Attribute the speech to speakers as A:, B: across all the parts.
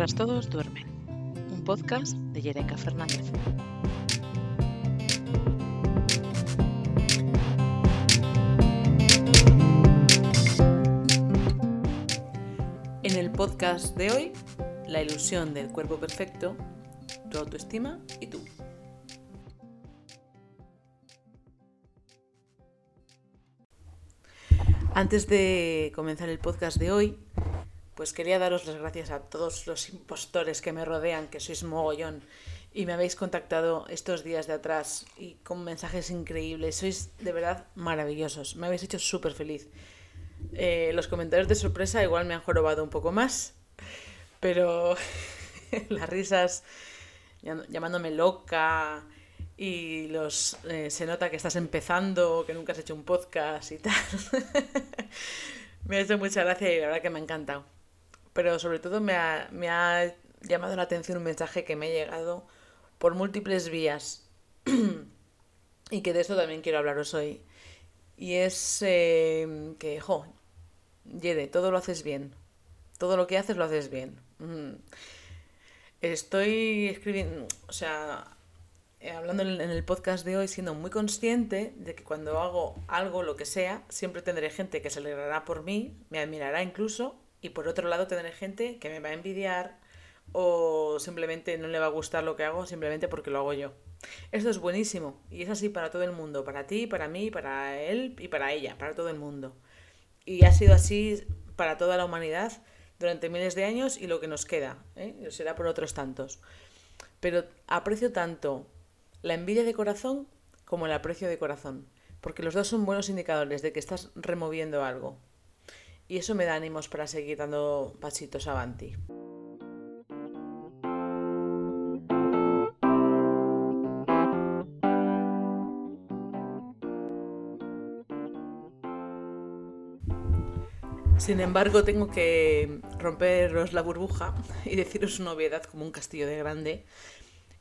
A: Mientras todos duermen, un podcast de Yereka Fernández. En el podcast de hoy, la ilusión del cuerpo perfecto, tu autoestima y tú. Antes de comenzar el podcast de hoy, pues quería daros las gracias a todos los impostores que me rodean, que sois mogollón y me habéis contactado estos días de atrás y con mensajes increíbles. Sois de verdad maravillosos, me habéis hecho súper feliz. Eh, los comentarios de sorpresa igual me han jorobado un poco más, pero las risas llamándome loca y los eh, se nota que estás empezando, que nunca has hecho un podcast y tal. me ha hecho mucha gracia y la verdad que me ha encantado pero sobre todo me ha, me ha llamado la atención un mensaje que me ha llegado por múltiples vías y que de esto también quiero hablaros hoy. Y es eh, que, jo, Yere, todo lo haces bien. Todo lo que haces lo haces bien. Mm. Estoy escribiendo, o sea, eh, hablando en el podcast de hoy, siendo muy consciente de que cuando hago algo, lo que sea, siempre tendré gente que se alegrará por mí, me admirará incluso, y por otro lado tener gente que me va a envidiar o simplemente no le va a gustar lo que hago simplemente porque lo hago yo. Esto es buenísimo y es así para todo el mundo, para ti, para mí, para él y para ella, para todo el mundo. Y ha sido así para toda la humanidad durante miles de años y lo que nos queda, ¿eh? será por otros tantos. Pero aprecio tanto la envidia de corazón como el aprecio de corazón, porque los dos son buenos indicadores de que estás removiendo algo, y eso me da ánimos para seguir dando pasitos avanti. Sin embargo, tengo que romperos la burbuja y deciros una obviedad como un castillo de grande.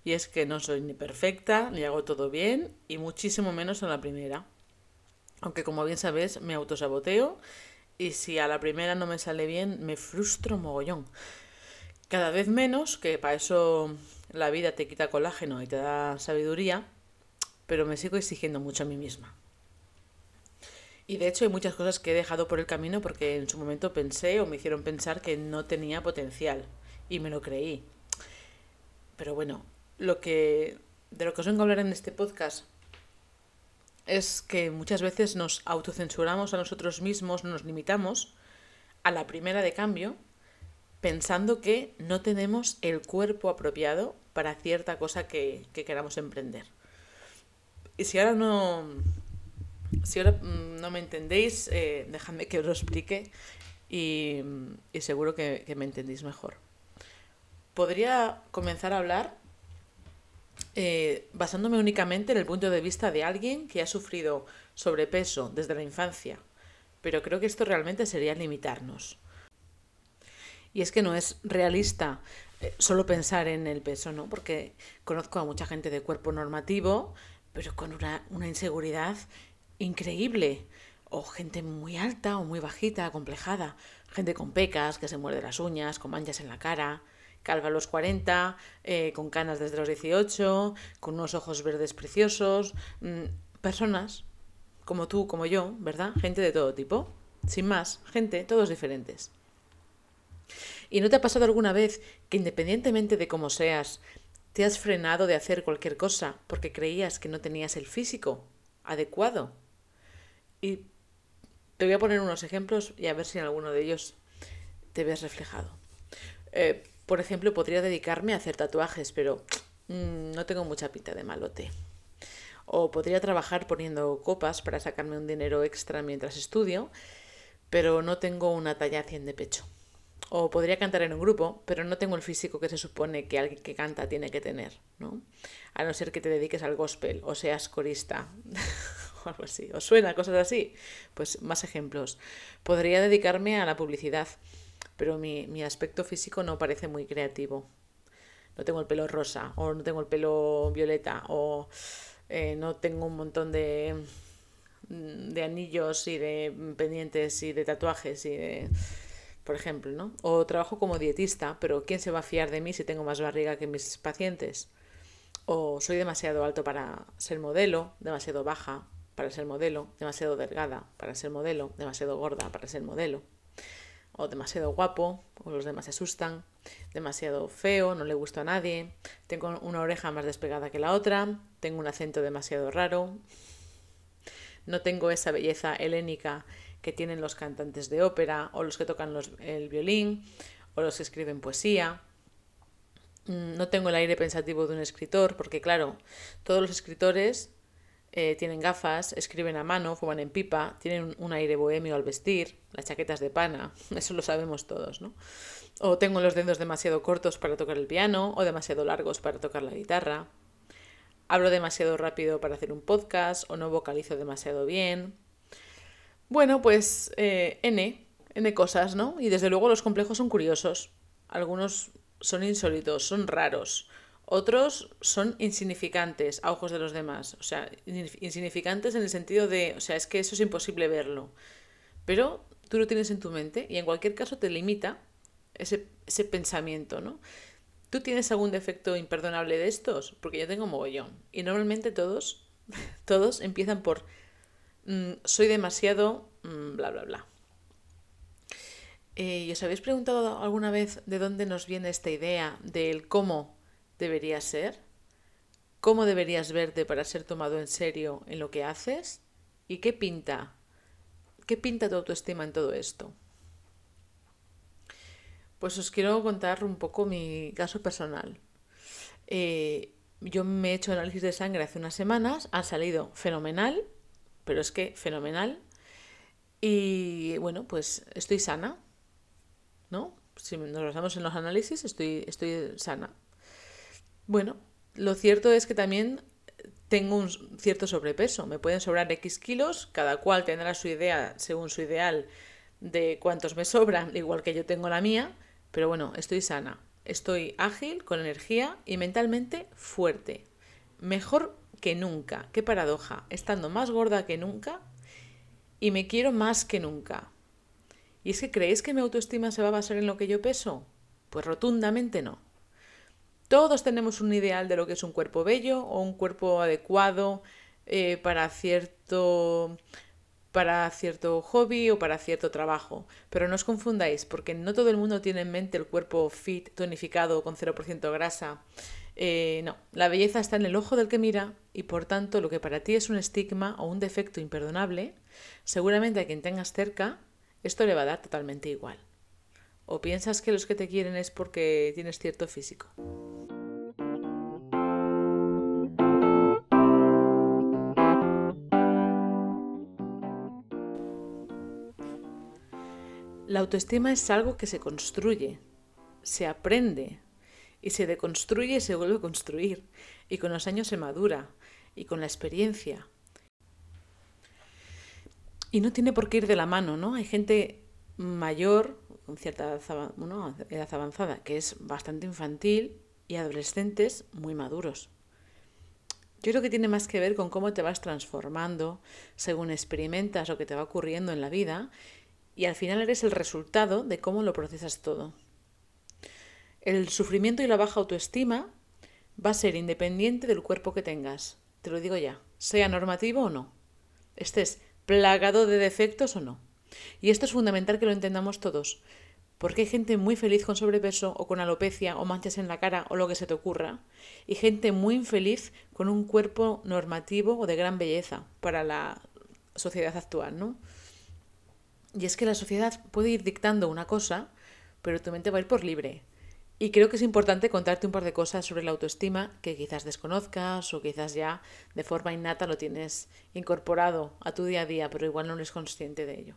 A: Y es que no soy ni perfecta, ni hago todo bien, y muchísimo menos en la primera. Aunque como bien sabéis, me autosaboteo y si a la primera no me sale bien, me frustro mogollón. Cada vez menos, que para eso la vida te quita colágeno y te da sabiduría, pero me sigo exigiendo mucho a mí misma. Y de hecho hay muchas cosas que he dejado por el camino porque en su momento pensé o me hicieron pensar que no tenía potencial y me lo creí. Pero bueno, lo que de lo que os vengo a hablar en este podcast es que muchas veces nos autocensuramos a nosotros mismos, nos limitamos a la primera de cambio, pensando que no tenemos el cuerpo apropiado para cierta cosa que, queramos emprender. Y si ahora no, si ahora mm, no me entendéis, eh, dejadme que os lo explique y, seguro que me entendéis mejor. Podría comenzar a hablar eh, basándome únicamente en el punto de vista de alguien que ha sufrido sobrepeso desde la infancia, pero creo que esto realmente sería limitarnos. Y es que no es realista eh, solo pensar en el peso, ¿no? Porque conozco a mucha gente de cuerpo normativo, pero con una, una inseguridad increíble. O gente muy alta o muy bajita, acomplejada. Gente con pecas, que se muerde las uñas, con manchas en la cara calva a los 40, eh, con canas desde los 18, con unos ojos verdes preciosos, mm, personas como tú, como yo, ¿verdad? Gente de todo tipo, sin más, gente, todos diferentes. ¿Y no te ha pasado alguna vez que independientemente de cómo seas, te has frenado de hacer cualquier cosa porque creías que no tenías el físico adecuado? Y te voy a poner unos ejemplos y a ver si en alguno de ellos te ves reflejado. Eh, por ejemplo, podría dedicarme a hacer tatuajes, pero mm, no tengo mucha pinta de malote. O podría trabajar poniendo copas para sacarme un dinero extra mientras estudio, pero no tengo una talla 100 de pecho. O podría cantar en un grupo, pero no tengo el físico que se supone que alguien que canta tiene que tener, ¿no? A no ser que te dediques al gospel o seas corista o algo así. ¿Os suena cosas así? Pues más ejemplos. Podría dedicarme a la publicidad pero mi, mi aspecto físico no parece muy creativo. No tengo el pelo rosa, o no tengo el pelo violeta, o eh, no tengo un montón de, de anillos y de pendientes y de tatuajes y de... por ejemplo, ¿no? O trabajo como dietista, pero ¿quién se va a fiar de mí si tengo más barriga que mis pacientes? O soy demasiado alto para ser modelo, demasiado baja para ser modelo, demasiado delgada para ser modelo, demasiado gorda para ser modelo. O demasiado guapo, o los demás se asustan, demasiado feo, no le gusta a nadie, tengo una oreja más despegada que la otra, tengo un acento demasiado raro, no tengo esa belleza helénica que tienen los cantantes de ópera o los que tocan el violín o los que escriben poesía. Mm, no tengo el aire pensativo de un escritor porque claro, todos los escritores eh, tienen gafas, escriben a mano, fuman en pipa, tienen un aire bohemio al vestir, las chaquetas de pana, eso lo sabemos todos, ¿no? O tengo los dedos demasiado cortos para tocar el piano o demasiado largos para tocar la guitarra. Hablo demasiado rápido para hacer un podcast o no vocalizo demasiado bien. Bueno, pues eh, N, N cosas, ¿no? Y desde luego los complejos son curiosos. Algunos son insólitos, son raros. Otros son insignificantes a ojos de los demás. O sea, insignificantes en el sentido de, o sea, es que eso es imposible verlo. Pero tú lo tienes en tu mente y en cualquier caso te limita ese, ese pensamiento, ¿no? ¿Tú tienes algún defecto imperdonable de estos? Porque yo tengo mogollón. Y normalmente todos, todos empiezan por Mm, soy demasiado mm, bla, bla, bla. Eh, ¿Y os habéis preguntado alguna vez de dónde nos viene esta idea del cómo debería ser? ¿Cómo deberías verte para ser tomado en serio en lo que haces? ¿Y qué pinta? ¿Qué pinta tu autoestima en todo esto? Pues os quiero contar un poco mi caso personal. Eh, yo me he hecho análisis de sangre hace unas semanas, ha salido fenomenal, pero es que fenomenal. Y bueno, pues estoy sana, ¿no? Si nos basamos en los análisis, estoy, estoy sana. Bueno, lo cierto es que también tengo un cierto sobrepeso. Me pueden sobrar X kilos, cada cual tendrá su idea, según su ideal, de cuántos me sobran, igual que yo tengo la mía, pero bueno, estoy sana. Estoy ágil, con energía y mentalmente fuerte. Mejor que nunca. Qué paradoja. Estando más gorda que nunca y me quiero más que nunca. ¿Y es que creéis que mi autoestima se va a basar en lo que yo peso? Pues rotundamente no. Todos tenemos un ideal de lo que es un cuerpo bello o un cuerpo adecuado eh, para cierto para cierto hobby o para cierto trabajo. Pero no os confundáis, porque no todo el mundo tiene en mente el cuerpo fit, tonificado, con 0% grasa, eh, no, la belleza está en el ojo del que mira y por tanto lo que para ti es un estigma o un defecto imperdonable, seguramente a quien tengas cerca esto le va a dar totalmente igual. ¿O piensas que los que te quieren es porque tienes cierto físico? La autoestima es algo que se construye, se aprende, y se deconstruye y se vuelve a construir, y con los años se madura, y con la experiencia. Y no tiene por qué ir de la mano, ¿no? Hay gente mayor, con cierta edad avanzada, que es bastante infantil, y adolescentes muy maduros. Yo creo que tiene más que ver con cómo te vas transformando según experimentas lo que te va ocurriendo en la vida y al final eres el resultado de cómo lo procesas todo. El sufrimiento y la baja autoestima va a ser independiente del cuerpo que tengas. Te lo digo ya, sea normativo o no. Estés plagado de defectos o no. Y esto es fundamental que lo entendamos todos, porque hay gente muy feliz con sobrepeso o con alopecia o manchas en la cara o lo que se te ocurra, y gente muy infeliz con un cuerpo normativo o de gran belleza para la sociedad actual, ¿no? Y es que la sociedad puede ir dictando una cosa, pero tu mente va a ir por libre. Y creo que es importante contarte un par de cosas sobre la autoestima que quizás desconozcas o quizás ya de forma innata lo tienes incorporado a tu día a día, pero igual no eres consciente de ello.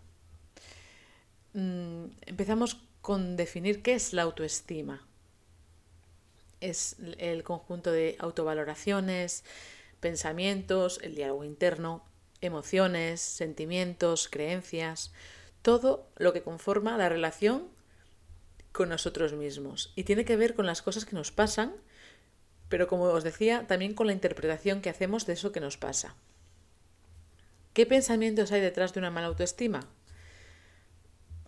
A: Mm, empezamos con definir qué es la autoestima. Es el conjunto de autovaloraciones, pensamientos, el diálogo interno, emociones, sentimientos, creencias, todo lo que conforma la relación con nosotros mismos. Y tiene que ver con las cosas que nos pasan, pero como os decía, también con la interpretación que hacemos de eso que nos pasa. ¿Qué pensamientos hay detrás de una mala autoestima?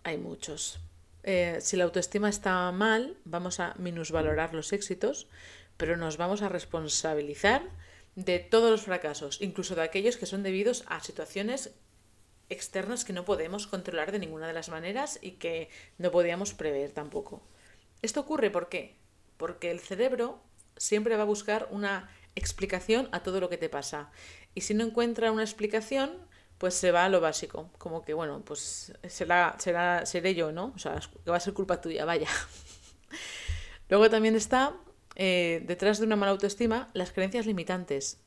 A: Hay muchos. eh, si la autoestima está mal, vamos a minusvalorar los éxitos, pero nos vamos a responsabilizar de todos los fracasos, incluso de aquellos que son debidos a situaciones externas que no podemos controlar de ninguna de las maneras y que no podíamos prever tampoco. Esto ocurre. Porque el cerebro siempre va a buscar una explicación a todo lo que te pasa. Y si no encuentra una explicación, pues se va a lo básico. Como que, bueno, pues será, será, seré yo, ¿no? O sea, que va a ser culpa tuya, vaya. Luego también está, eh, detrás de una mala autoestima, las creencias limitantes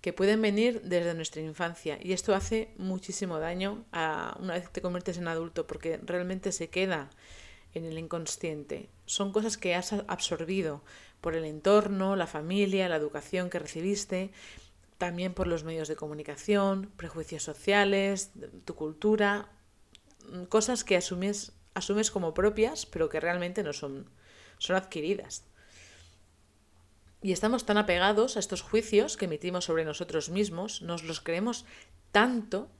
A: que pueden venir desde nuestra infancia. Y esto hace muchísimo daño a una vez que te conviertes en adulto, porque realmente se queda en el inconsciente. Son cosas que has absorbido por el entorno, la familia, la educación que recibiste, también por los medios de comunicación, prejuicios sociales, tu cultura, cosas que asumes, asumes como propias, pero que realmente no son, son adquiridas. Y estamos tan apegados a estos juicios que emitimos sobre nosotros mismos, nos los creemos tanto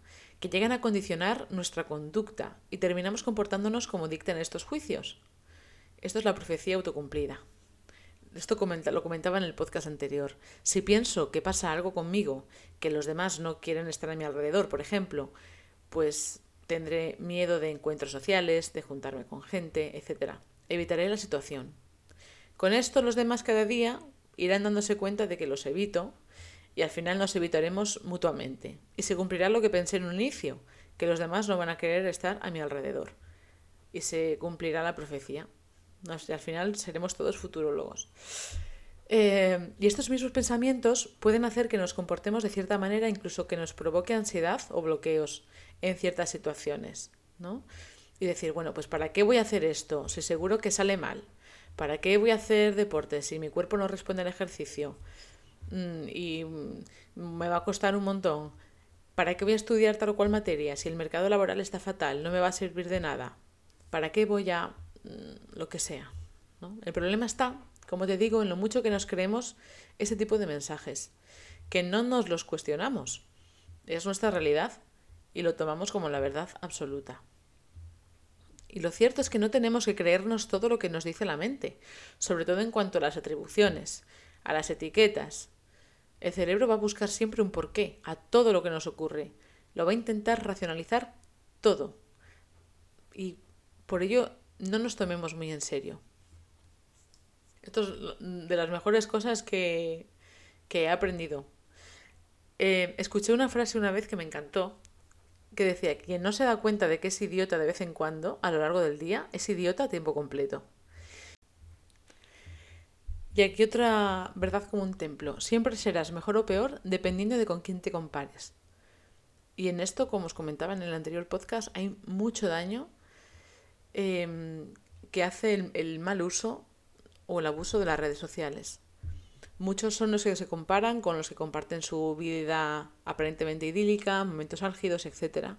A: que llegan a condicionar nuestra conducta y terminamos comportándonos como dictan estos juicios. Esto es la profecía autocumplida. Esto lo comentaba en el podcast anterior. Si pienso que pasa algo conmigo, que los demás no quieren estar a mi alrededor, por ejemplo, pues tendré miedo de encuentros sociales, de juntarme con gente, etc. Evitaré la situación. Con esto los demás cada día irán dándose cuenta de que los evito y al final nos evitaremos mutuamente. Y se cumplirá lo que pensé en un inicio, que los demás no van a querer estar a mi alrededor. Y se cumplirá la profecía. Al final seremos todos futurólogos. Eh, y estos mismos pensamientos pueden hacer que nos comportemos de cierta manera, incluso que nos provoque ansiedad o bloqueos en ciertas situaciones. ¿no? Y decir, bueno, pues ¿para qué voy a hacer esto? Si seguro que sale mal. ¿Para qué voy a hacer deporte si mi cuerpo no responde al ejercicio? Mm, y me va a costar un montón. ¿Para qué voy a estudiar tal o cual materia? Si el mercado laboral está fatal, no me va a servir de nada. ¿Para qué voy a mm, lo que sea? El problema está, como te digo, en lo mucho que nos creemos ese tipo de mensajes, que no nos los cuestionamos. Es nuestra realidad y lo tomamos como la verdad absoluta. Y lo cierto es que no tenemos que creernos todo lo que nos dice la mente, sobre todo en cuanto a las atribuciones, a las etiquetas. El cerebro va a buscar siempre un porqué a todo lo que nos ocurre. Lo va a intentar racionalizar todo. Y por ello no nos tomemos muy en serio. Esto es de las mejores cosas que, he aprendido. Eh, escuché una frase una vez que me encantó, que decía, quien no se da cuenta de que es idiota de vez en cuando, a lo largo del día, es idiota a tiempo completo. Y aquí otra verdad como un templo. Siempre serás mejor o peor dependiendo de con quién te compares. Y en esto, como os comentaba en el anterior podcast, hay mucho daño em, que hace el, el mal uso o el abuso de las redes sociales. Muchos son los que se comparan con los que comparten su vida aparentemente idílica, momentos álgidos, etc.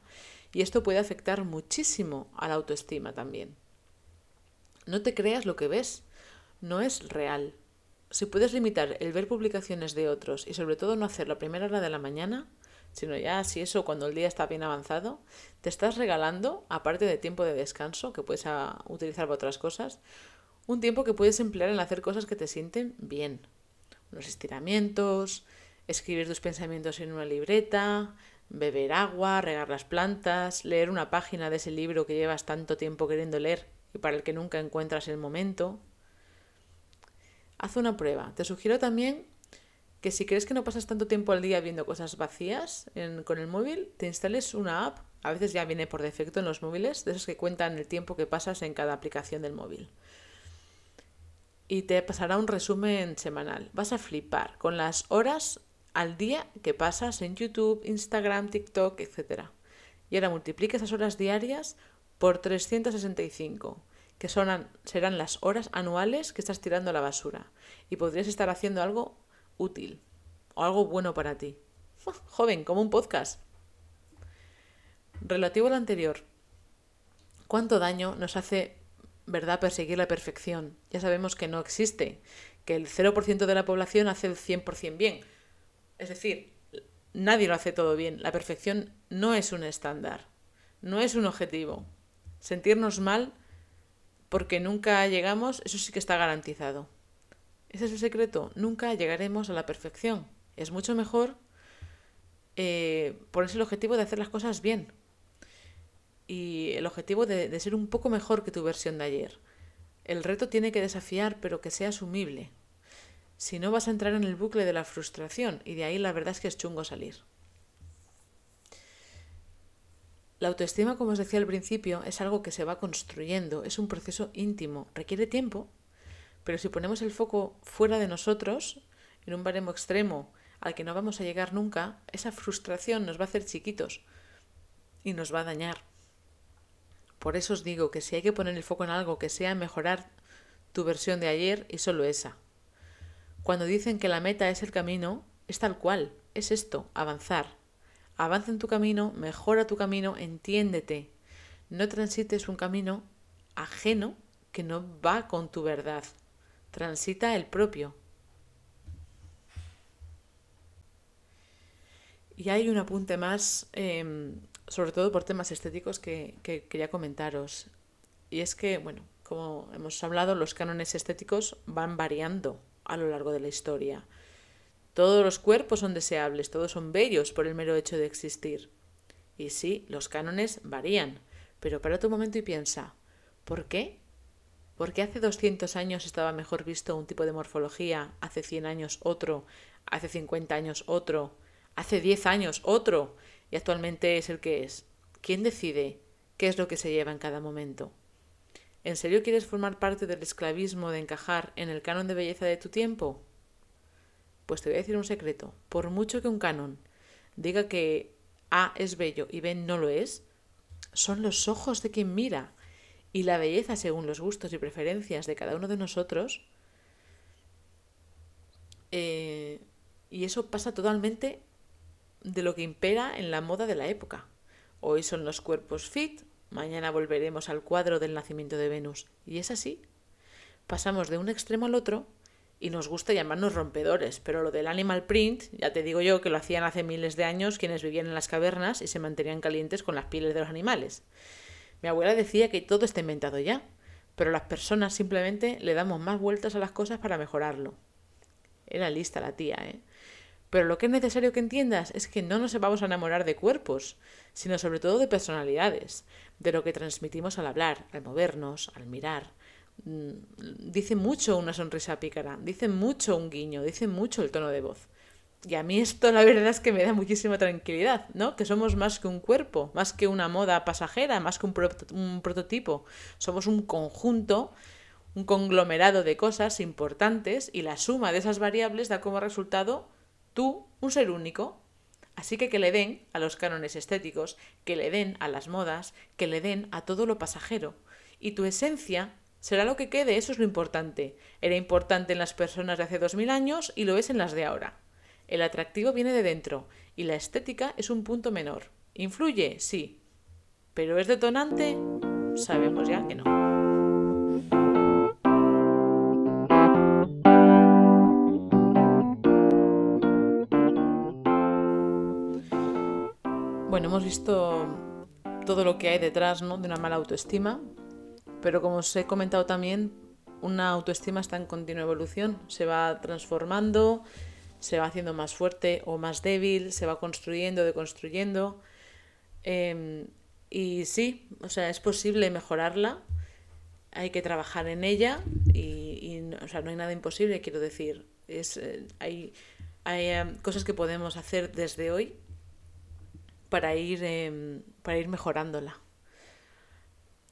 A: Y esto puede afectar muchísimo a la autoestima también. No te creas lo que ves, no es real. Si puedes limitar el ver publicaciones de otros y sobre todo no hacerlo a primera hora de la mañana, sino ya si eso cuando el día está bien avanzado, te estás regalando, aparte de tiempo de descanso que puedes ah, utilizar para otras cosas, un tiempo que puedes emplear en hacer cosas que te sienten bien, unos estiramientos, escribir tus pensamientos en una libreta, beber agua, regar las plantas, leer una página de ese libro que llevas tanto tiempo queriendo leer y para el que nunca encuentras el momento. Haz una prueba. Te sugiero también que si crees que no pasas tanto tiempo al día viendo cosas vacías con el móvil, te instales una app, a veces ya viene por defecto en los móviles, de esos que cuentan el tiempo que pasas en cada aplicación del móvil y te pasará un resumen semanal. Vas a flipar con las horas al día que pasas en YouTube, Instagram, TikTok, etc. Y ahora multiplica esas horas diarias por 365, que son, serán las horas anuales que estás tirando a la basura. Y podrías estar haciendo algo útil o algo bueno para ti. Joven, como un podcast. Relativo al anterior, ¿cuánto daño nos hace ¿verdad?, perseguir la perfección. Ya sabemos que no existe, que el 0% de la población hace el 100% bien. Es decir, nadie lo hace todo bien. La perfección no es un estándar, no es un objetivo. Sentirnos mal porque nunca llegamos, eso sí que está garantizado. Ese es el secreto, nunca llegaremos a la perfección. Es mucho mejor eh, ponerse el objetivo de hacer las cosas bien. Y el objetivo de, de ser un poco mejor que tu versión de ayer. El reto tiene que desafiar, pero que sea asumible. Si no vas a entrar en el bucle de la frustración y de ahí la verdad es que es chungo salir. La autoestima, como os decía al principio, es algo que se va construyendo, es un proceso íntimo, requiere tiempo, pero si ponemos el foco fuera de nosotros, en un baremo extremo al que no vamos a llegar nunca, esa frustración nos va a hacer chiquitos y nos va a dañar. Por eso os digo que si hay que poner el foco en algo que sea mejorar tu versión de ayer y solo esa. Cuando dicen que la meta es el camino, es tal cual, es esto, avanzar. Avanza en tu camino, mejora tu camino, entiéndete. No transites un camino ajeno que no va con tu verdad. Transita el propio. Y hay un apunte más, em, sobre todo por temas estéticos, que, que quería comentaros. Y es que, bueno, como hemos hablado, los cánones estéticos van variando a lo largo de la historia. Todos los cuerpos son deseables, todos son bellos por el mero hecho de existir. Y sí, los cánones varían, pero para tu momento y piensa, ¿por qué? ¿Por qué hace 200 años estaba mejor visto un tipo de morfología, hace 100 años otro, hace 50 años otro, hace 10 años otro, y actualmente es el que es? ¿Quién decide qué es lo que se lleva en cada momento? ¿En serio quieres formar parte del esclavismo de encajar en el canon de belleza de tu tiempo? Pues te voy a decir un secreto. Por mucho que un canon diga que A es bello y B no lo es, son los ojos de quien mira. Y la belleza, según los gustos y preferencias de cada uno de nosotros, eh, y eso pasa totalmente de lo que impera en la moda de la época. Hoy son los cuerpos fit, mañana volveremos al cuadro del nacimiento de Venus. Y es así. Pasamos de un extremo al otro y nos gusta llamarnos rompedores, pero lo del animal print, ya te digo yo que lo hacían hace miles de años quienes vivían en las cavernas y se mantenían calientes con las pieles de los animales. Mi abuela decía que todo está inventado ya, pero las personas simplemente le damos más vueltas a las cosas para mejorarlo. Era lista la tía, ¿eh? Pero lo que es necesario que entiendas es que no nos vamos a enamorar de cuerpos, sino sobre todo de personalidades, de lo que transmitimos al hablar, al movernos, al mirar, Mm, dice mucho una sonrisa pícara, dice mucho un guiño, dice mucho el tono de voz. Y a mí esto la verdad es que me da muchísima tranquilidad, ¿no? Que somos más que un cuerpo, más que una moda pasajera, más que un, prototipo. Somos un conjunto, un conglomerado de cosas importantes y la suma de esas variables da como resultado tú, un ser único. Así que que le den a los cánones estéticos, que le den a las modas, que le den a todo lo pasajero. Y tu esencia Será lo que quede, eso es lo importante. Era importante en las personas de hace dos mil años y lo es en las de ahora. El atractivo viene de dentro y la estética es un punto menor. ¿Influye? Sí. ¿Pero es detonante? Sabemos ya que no. Bueno, hemos visto todo lo que hay detrás ¿no? de una mala autoestima, pero como os he comentado también, una autoestima está en continua evolución, se va transformando, se va haciendo más fuerte o más débil, se va construyendo, deconstruyendo. Em, y sí, o sea, es posible mejorarla, hay que trabajar en ella y, o sea, no hay nada imposible, quiero decir. Es, eh, hay hay em, cosas que podemos hacer desde hoy para ir, em, para ir mejorándola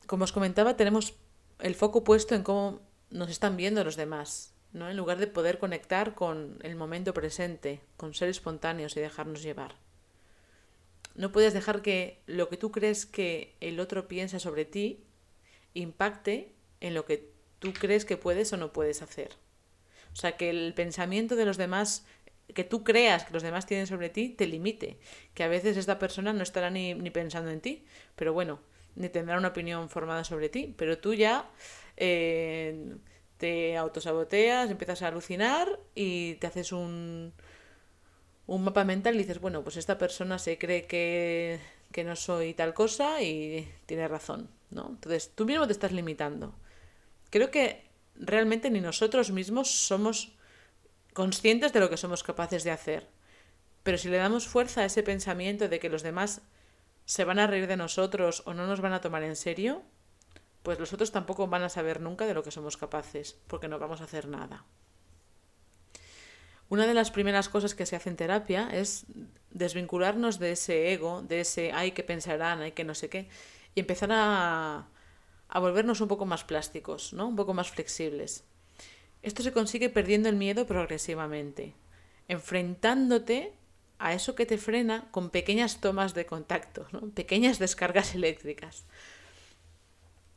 A: como os comentaba, tenemos el foco puesto en cómo nos están viendo los demás, ¿no? En lugar de poder conectar con el momento presente, con ser espontáneos y dejarnos llevar. No puedes dejar que lo que tú crees que el otro piensa sobre ti impacte en lo que tú crees que puedes o no puedes hacer. O sea, que el pensamiento de los demás, que tú creas que los demás tienen sobre ti, te limite. Que a veces esta persona no estará ni, ni pensando en ti. Pero bueno, ni tendrá una opinión formada sobre ti, pero tú ya eh, te autosaboteas, empiezas a alucinar y te haces un, un mapa mental y dices, bueno, pues esta persona se cree que, que no soy tal cosa y tiene razón, ¿no? Entonces tú mismo te estás limitando. Creo que realmente ni nosotros mismos somos conscientes de lo que somos capaces de hacer. Pero si le damos fuerza a ese pensamiento de que los demás se van a reír de nosotros o no nos van a tomar en serio, pues los otros tampoco van a saber nunca de lo que somos capaces, porque no vamos a hacer nada. Una de las primeras cosas que se hace en terapia es desvincularnos de ese ego, de ese hay que pensarán, hay que no sé qué, y empezar a, a volvernos un poco más plásticos, ¿no? un poco más flexibles. Esto se consigue perdiendo el miedo progresivamente, enfrentándote a eso que te frena con pequeñas tomas de contacto, ¿no? pequeñas descargas eléctricas.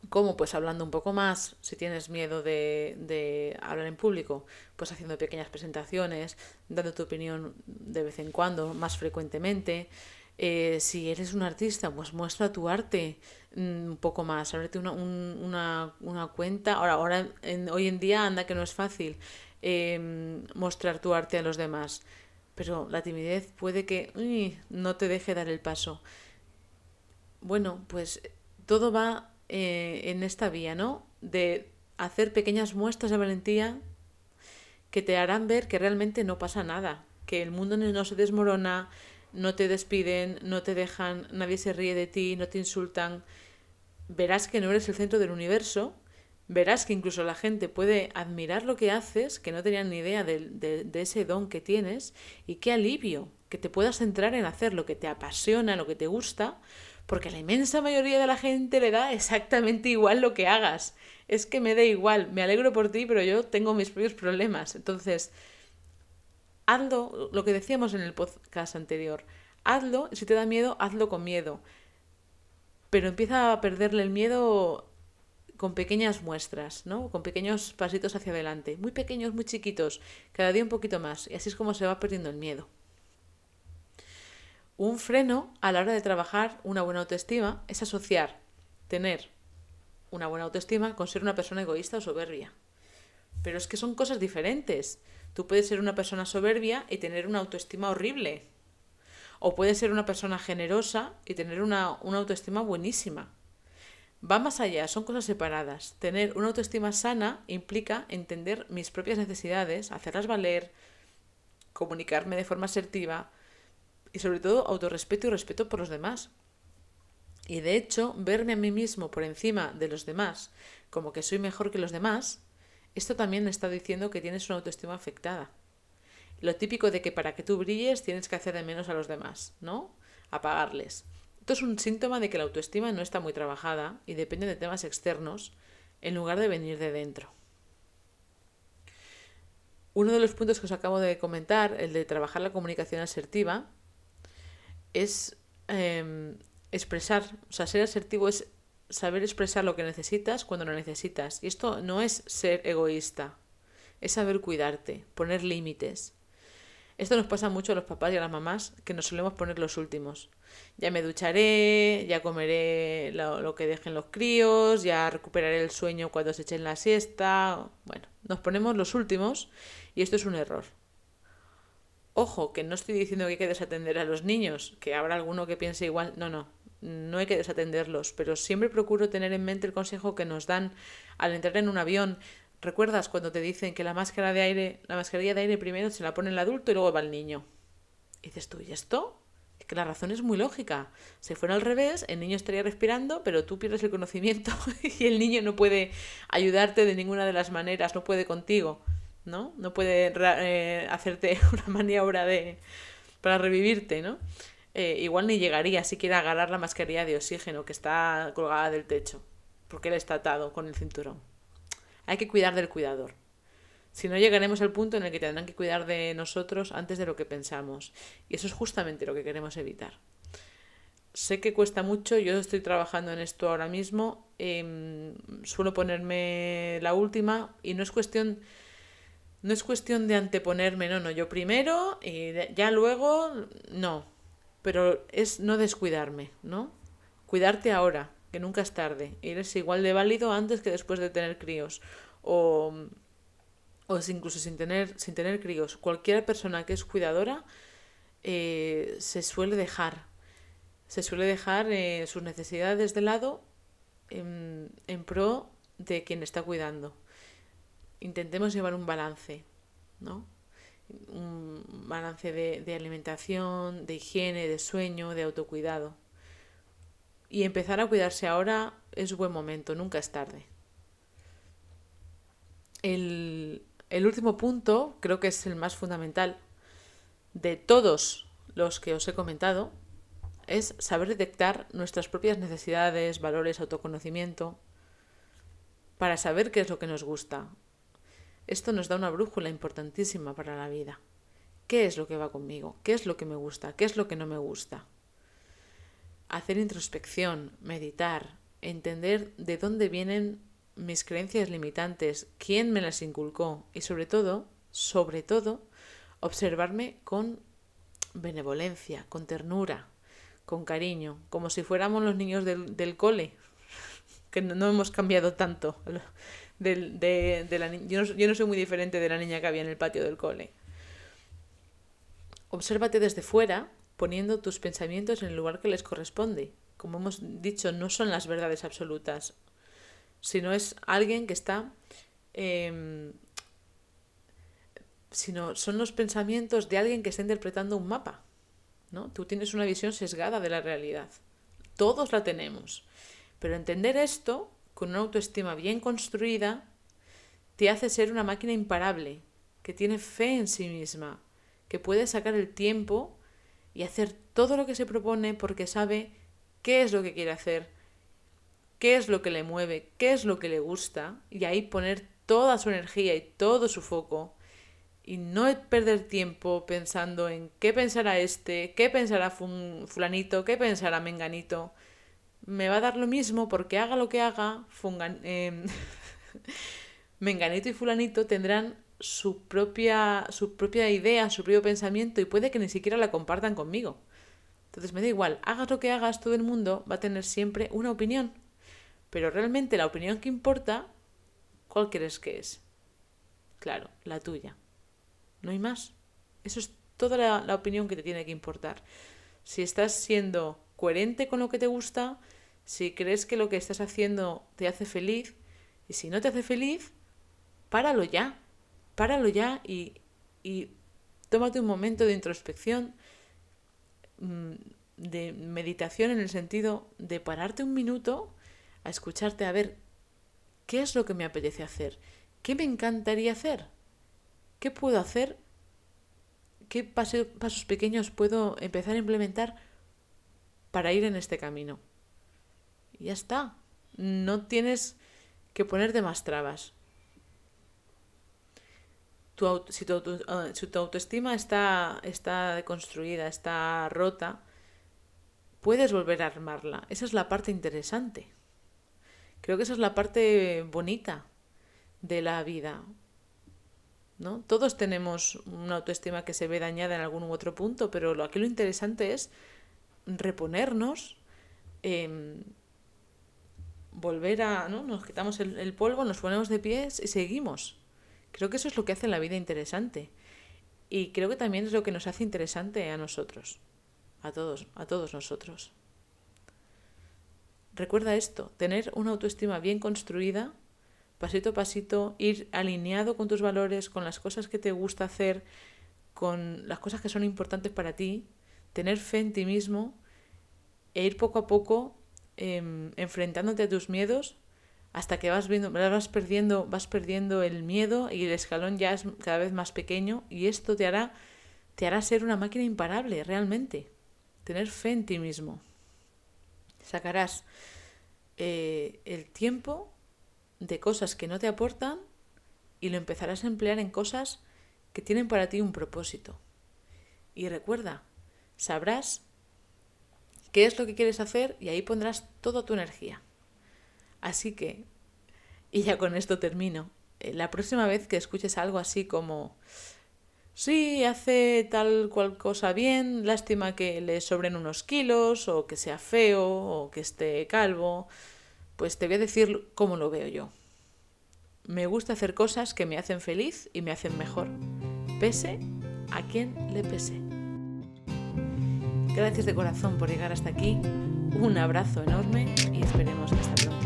A: ¿Cómo? Pues hablando un poco más, si tienes miedo de, de, hablar en público, pues haciendo pequeñas presentaciones, dando tu opinión de vez en cuando, más frecuentemente. Eh, si eres un artista, pues muestra tu arte mm, un poco más, ábrete una, una, una, cuenta. Ahora, ahora en, hoy en día anda que no es fácil eh, mostrar tu arte a los demás pero la timidez puede que no te deje dar el paso. Bueno, pues todo va eh, en esta vía, ¿no? De hacer pequeñas muestras de valentía que te harán ver que realmente no pasa nada, que el mundo no se desmorona, no te despiden, no te dejan, nadie se ríe de ti, no te insultan. Verás que no eres el centro del universo verás que incluso la gente puede admirar lo que haces, que no tenían ni idea de, ese don que tienes, y qué alivio que te puedas centrar en hacer lo que te apasiona, lo que te gusta, porque la inmensa mayoría de la gente le da exactamente igual lo que hagas. Es que me da igual, me alegro por ti, pero yo tengo mis propios problemas. Entonces, hazlo, lo que decíamos en el podcast anterior, hazlo, si te da miedo, hazlo con miedo. Pero empieza a perderle el miedo con pequeñas muestras, ¿no? Con pequeños pasitos hacia adelante, muy pequeños, muy chiquitos, cada día un poquito más, y así es como se va perdiendo el miedo. Un freno a la hora de trabajar una buena autoestima es asociar tener una buena autoestima con ser una persona egoísta o soberbia. Pero es que son cosas diferentes. Tú puedes ser una persona soberbia y tener una autoestima horrible. O puedes ser una persona generosa y tener una, una autoestima buenísima. Va más allá, son cosas separadas. Tener una autoestima sana implica entender mis propias necesidades, hacerlas valer, comunicarme de forma asertiva y sobre todo autorrespeto y respeto por los demás. Y de hecho, verme a mí mismo por encima de los demás, como que soy mejor que los demás, esto también me está diciendo que tienes una autoestima afectada. Lo típico de que para que tú brilles tienes que hacer de menos a los demás, ¿no? Apagarles. Esto es un síntoma de que la autoestima no está muy trabajada y depende de temas externos en lugar de venir de dentro. Uno de los puntos que os acabo de comentar, el de trabajar la comunicación asertiva, es em, expresar, o sea, ser asertivo es saber expresar lo que necesitas cuando lo necesitas. Y esto no es ser egoísta, es saber cuidarte, poner límites. Esto nos pasa mucho a los papás y a las mamás, que nos solemos poner los últimos. Ya me ducharé, ya comeré lo, que dejen los críos, ya recuperaré el sueño cuando se echen la siesta. Bueno, nos ponemos los últimos y esto es un error. Ojo, que no estoy diciendo que hay que desatender a los niños, que habrá alguno que piense igual. No, no, no hay que desatenderlos, pero siempre procuro tener en mente el consejo que nos dan al entrar en un avión ¿Recuerdas cuando te dicen que la máscara de aire, la mascarilla de aire primero se la pone el adulto y luego va el niño? Y dices tú, ¿y esto? Es que la razón es muy lógica. Si fuera al revés, el niño estaría respirando, pero tú pierdes el conocimiento y el niño no puede ayudarte de ninguna de las maneras, no puede contigo, ¿no? No puede eh, hacerte una maniobra de para revivirte, ¿no? Eh, igual ni llegaría siquiera a agarrar la mascarilla de oxígeno que está colgada del techo, porque él está atado con el cinturón. Hay que cuidar del cuidador. Si no llegaremos al punto en el que tendrán que cuidar de nosotros antes de lo que pensamos. Y eso es justamente lo que queremos evitar. Sé que cuesta mucho, yo estoy trabajando en esto ahora mismo, em, suelo ponerme la última y no es cuestión no es cuestión de anteponerme, no, no, yo primero y ya luego, no, pero es no descuidarme, ¿no? Cuidarte ahora, que nunca es tarde. Eres igual de válido antes que después de tener críos. O, o incluso sin tener, sin tener críos. Cualquier persona que es cuidadora eh, se suele dejar. Se suele dejar eh, sus necesidades de lado en, en pro de quien está cuidando. Intentemos llevar un balance, ¿no? Un balance de, alimentación, de higiene, de sueño, de autocuidado. Y empezar a cuidarse ahora es buen momento, nunca es tarde. El, el último punto, creo que es el más fundamental de todos los que os he comentado, es saber detectar nuestras propias necesidades, valores, autoconocimiento, para saber qué es lo que nos gusta. Esto nos da una brújula importantísima para la vida. ¿Qué es lo que va conmigo? ¿Qué es lo que me gusta? ¿Qué es lo que no me gusta? Hacer introspección, meditar, entender de dónde vienen mis creencias limitantes, quién me las inculcó y sobre todo, sobre todo, observarme con benevolencia, con ternura, con cariño, como si fuéramos los niños del, del cole, que no, hemos cambiado tanto. De, la, yo, no, yo no soy muy diferente de la niña que había en el patio del cole. Obsérvate desde fuera, poniendo tus pensamientos en el lugar que les corresponde. Como hemos dicho, no son las verdades absolutas, sino es alguien que está... Eh, sino son los pensamientos de alguien que está interpretando un mapa. ¿no? Tú tienes una visión sesgada de la realidad. Todos la tenemos. Pero entender esto, con una autoestima bien construida, te hace ser una máquina imparable, que tiene fe en sí misma, que puede sacar el tiempo y hacer todo lo que se propone porque sabe qué es lo que quiere hacer, qué es lo que le mueve, qué es lo que le gusta, y ahí poner toda su energía y todo su foco y no perder tiempo pensando en qué pensará este, qué pensará fulanito, qué pensará menganito. Me va a dar lo mismo porque haga lo que haga, em, menganito y fulanito tendrán su propia, su propia idea, su propio pensamiento y puede que ni siquiera la compartan conmigo. Entonces me da igual, hagas lo que hagas, todo el mundo va a tener siempre una opinión. Pero realmente la opinión que importa, ¿cuál crees que es? Claro, la tuya. No hay más. Eso es toda la, opinión que te tiene que importar. Si estás siendo coherente con lo que te gusta, si crees que lo que estás haciendo te hace feliz, y si no te hace feliz, páralo ya. Páralo ya y, y tómate un momento de introspección, mm, de meditación en el sentido de pararte un minuto a escucharte a ver qué es lo que me apetece hacer, qué me encantaría hacer, ¿Qué puedo hacer? ¿Qué pasos pequeños puedo empezar a implementar para ir en este camino? Y ya está. No tienes que ponerte más trabas. Tu, si, tu, ah, si, tu, autoestima está, está deconstruida, está rota, puedes volver a armarla. Esa es la parte interesante. Creo que esa es la parte bonita de la vida. ¿no? Todos tenemos una autoestima que se ve dañada en algún u otro punto, pero lo, aquí lo interesante es reponernos, em, volver a, ¿no? Nos quitamos el, polvo, nos ponemos de pies y seguimos. Creo que eso es lo que hace la vida interesante. Y creo que también es lo que nos hace interesante a nosotros, a todos, a todos nosotros. Recuerda esto, tener una autoestima bien construida pasito a pasito, ir alineado con tus valores, con las cosas que te gusta hacer, con las cosas que son importantes para ti, tener fe en ti mismo e ir poco a poco em, enfrentándote a tus miedos hasta que vas viendo, vas perdiendo, vas perdiendo el miedo y el escalón ya es cada vez más pequeño y esto te hará, te hará ser una máquina imparable, realmente. Tener fe en ti mismo. Sacarás eh, el tiempo de cosas que no te aportan y lo empezarás a emplear en cosas que tienen para ti un propósito. Y recuerda, sabrás qué es lo que quieres hacer y ahí pondrás toda tu energía. Así que, y ya con esto termino, eh, la próxima vez que escuches algo así como, sí, hace tal cual cosa bien, lástima que le sobren unos kilos, o que sea feo, o que esté calvo, pues te voy a decir cómo lo veo yo. Me gusta hacer cosas que me hacen feliz y me hacen mejor, pese a quien le pese. Gracias de corazón por llegar hasta aquí, un abrazo enorme y esperemos hasta pronto.